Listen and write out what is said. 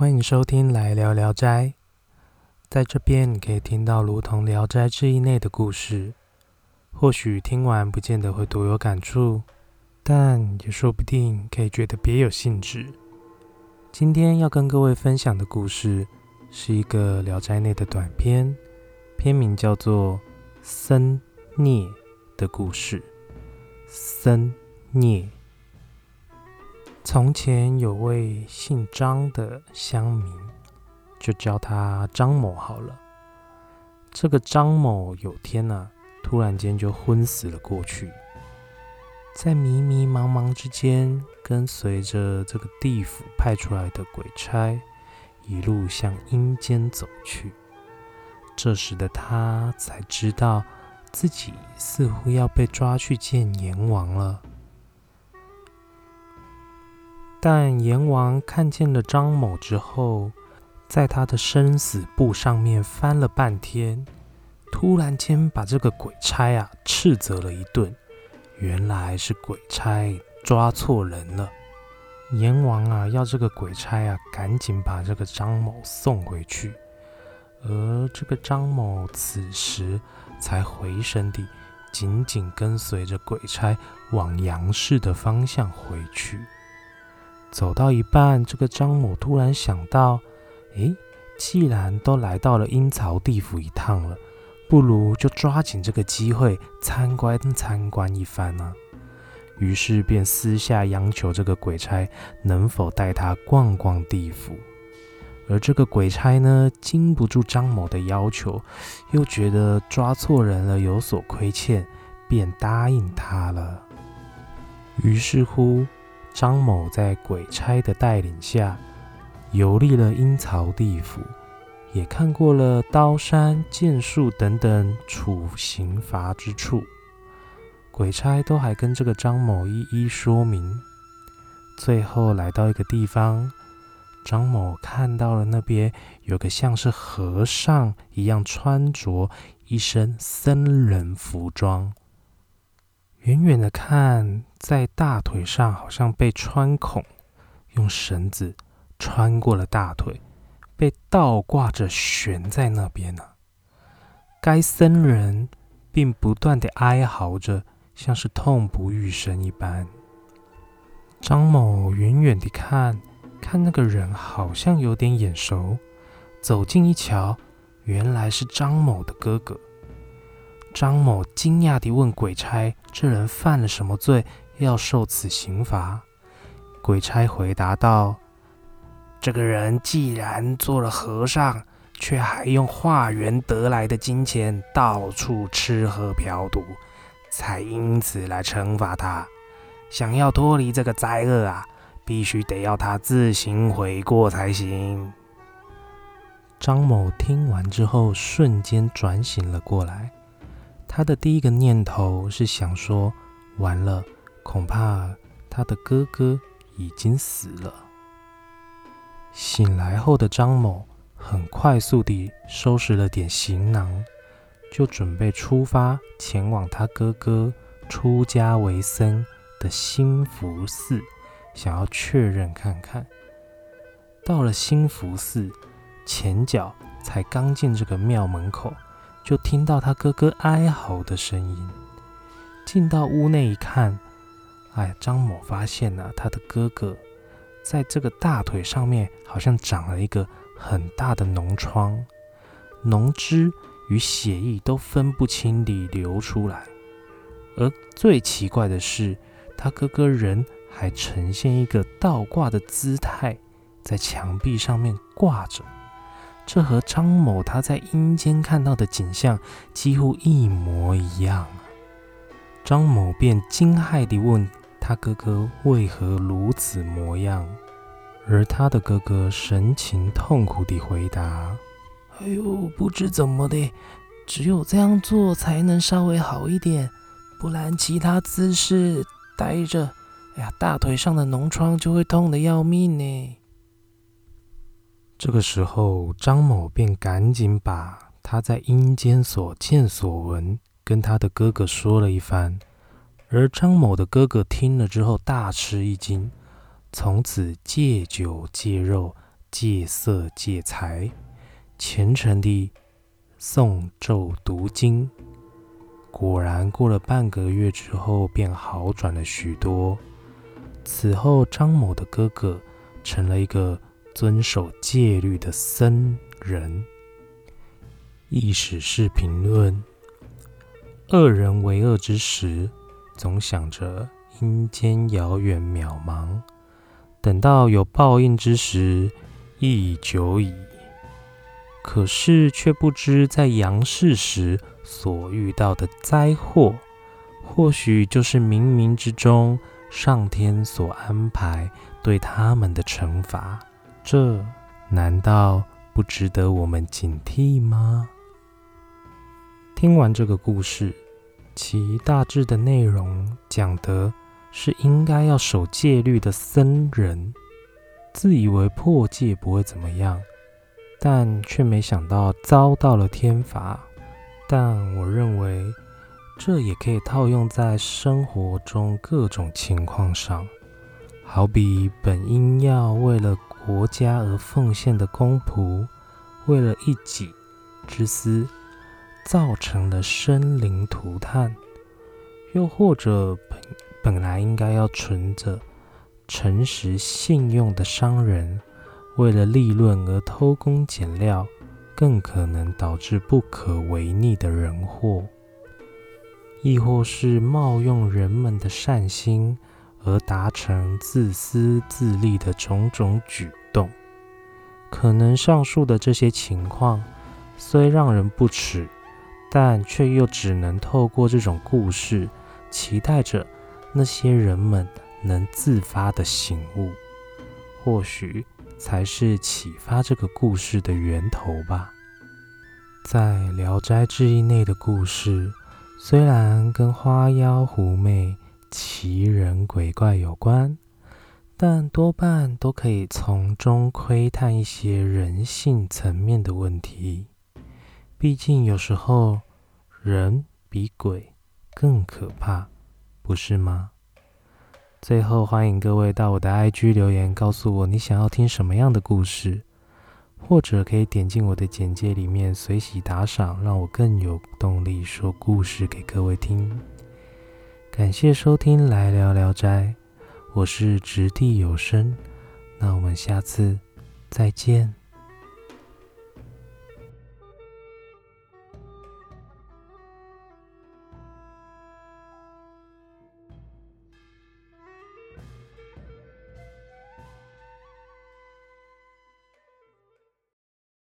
欢迎收听《来聊聊斋》。在这边，你可以听到如同《聊斋志异》内的故事。或许听完不见得会多有感触，但也说不定可以觉得别有兴致。今天要跟各位分享的故事，是一个《聊斋》内的短篇，篇名叫做《僧孽》的故事。僧孽。从前有位姓张的乡民，就叫他张某好了。这个张某有天呢，突然间就昏死了过去，在迷迷茫茫之间，跟随着这个地府派出来的鬼差，一路向阴间走去。这时的他才知道，自己似乎要被抓去见阎王了。但阎王看见了张某之后，在他的生死簿上面翻了半天，突然间把这个鬼差啊斥责了一顿。原来是鬼差抓错人了。阎王啊要这个鬼差啊赶紧把这个张某送回去。而这个张某此时才回神地，紧紧跟随着鬼差往杨氏的方向回去。走到一半，这个张某突然想到：“诶，既然都来到了阴曹地府一趟了，不如就抓紧这个机会参观参观一番呢。”于是便私下央求这个鬼差能否带他逛逛地府。而这个鬼差呢，经不住张某的要求，又觉得抓错人了有所亏欠，便答应他了。于是乎。张某在鬼差的带领下游历了阴曹地府，也看过了刀山剑术等等处刑罚之处。鬼差都还跟这个张某一一说明。最后来到一个地方，张某看到了那边有个像是和尚一样穿着一身僧人服装。远远的看，在大腿上好像被穿孔，用绳子穿过了大腿，被倒挂着悬在那边呢。该僧人并不断的哀嚎着，像是痛不欲生一般。张某远远的看，看那个人好像有点眼熟，走近一瞧，原来是张某的哥哥。张某惊讶地问鬼差：“这人犯了什么罪，要受此刑罚？”鬼差回答道：“这个人既然做了和尚，却还用化缘得来的金钱到处吃喝嫖赌，才因此来惩罚他。想要脱离这个灾厄啊，必须得要他自行悔过才行。”张某听完之后，瞬间转醒了过来。他的第一个念头是想说：“完了，恐怕他的哥哥已经死了。”醒来后的张某很快速地收拾了点行囊，就准备出发前往他哥哥出家为僧的兴福寺，想要确认看看。到了兴福寺，前脚才刚进这个庙门口。就听到他哥哥哀嚎的声音。进到屋内一看，哎，张某发现呢，他的哥哥在这个大腿上面好像长了一个很大的脓疮，脓汁与血液都分不清地流出来。而最奇怪的是，他哥哥人还呈现一个倒挂的姿态，在墙壁上面挂着。这和张某他在阴间看到的景象几乎一模一样！张某便惊骇地问他哥哥为何如此模样，而他的哥哥神情痛苦地回答：“哎呦，不知怎么的，只有这样做才能稍微好一点，不然其他姿势待着，哎呀，大腿上的脓疮就会痛得要命呢。”这个时候，张某便赶紧把他在阴间所见所闻跟他的哥哥说了一番。而张某的哥哥听了之后大吃一惊，从此戒酒戒肉，戒色戒财，虔诚地诵咒读经。果然，过了半个月之后，便好转了许多。此后，张某的哥哥成了一个遵守戒律的僧人。意史是评论：恶人为恶之时，总想着阴间遥远渺茫；等到有报应之时，亦已久矣。可是，却不知在阳世时所遇到的灾祸，或许就是冥冥之中。上天所安排对他们的惩罚，这难道不值得我们警惕吗？听完这个故事，其大致的内容讲的是应该要守戒律的僧人，自以为破戒不会怎么样，但却没想到遭到了天罚。但我认为。这也可以套用在生活中各种情况上，好比本应要为了国家而奉献的公仆，为了一己之私，造成了生灵涂炭；又或者本本来应该要存着诚实信用的商人，为了利润而偷工减料，更可能导致不可违逆的人祸。亦或是冒用人们的善心而达成自私自利的种种举，可能上述的这些情况虽让人不齿，但却又只能透过这种故事，期待着那些人们能自发的醒悟，或许才是启发这个故事的源头吧。在《聊斋志异》内的故事。虽然跟花妖狐媚、奇人鬼怪有关，但多半都可以从中窥探一些人性层面的问题。毕竟有时候人比鬼更可怕，不是吗？最后，欢迎各位到我的 IG 留言，告诉我你想要听什么样的故事。或者可以点进我的简介里面随喜打赏，让我更有动力说故事给各位听。感谢收听《来聊聊斋》，我是掷地有声，那我们下次再见。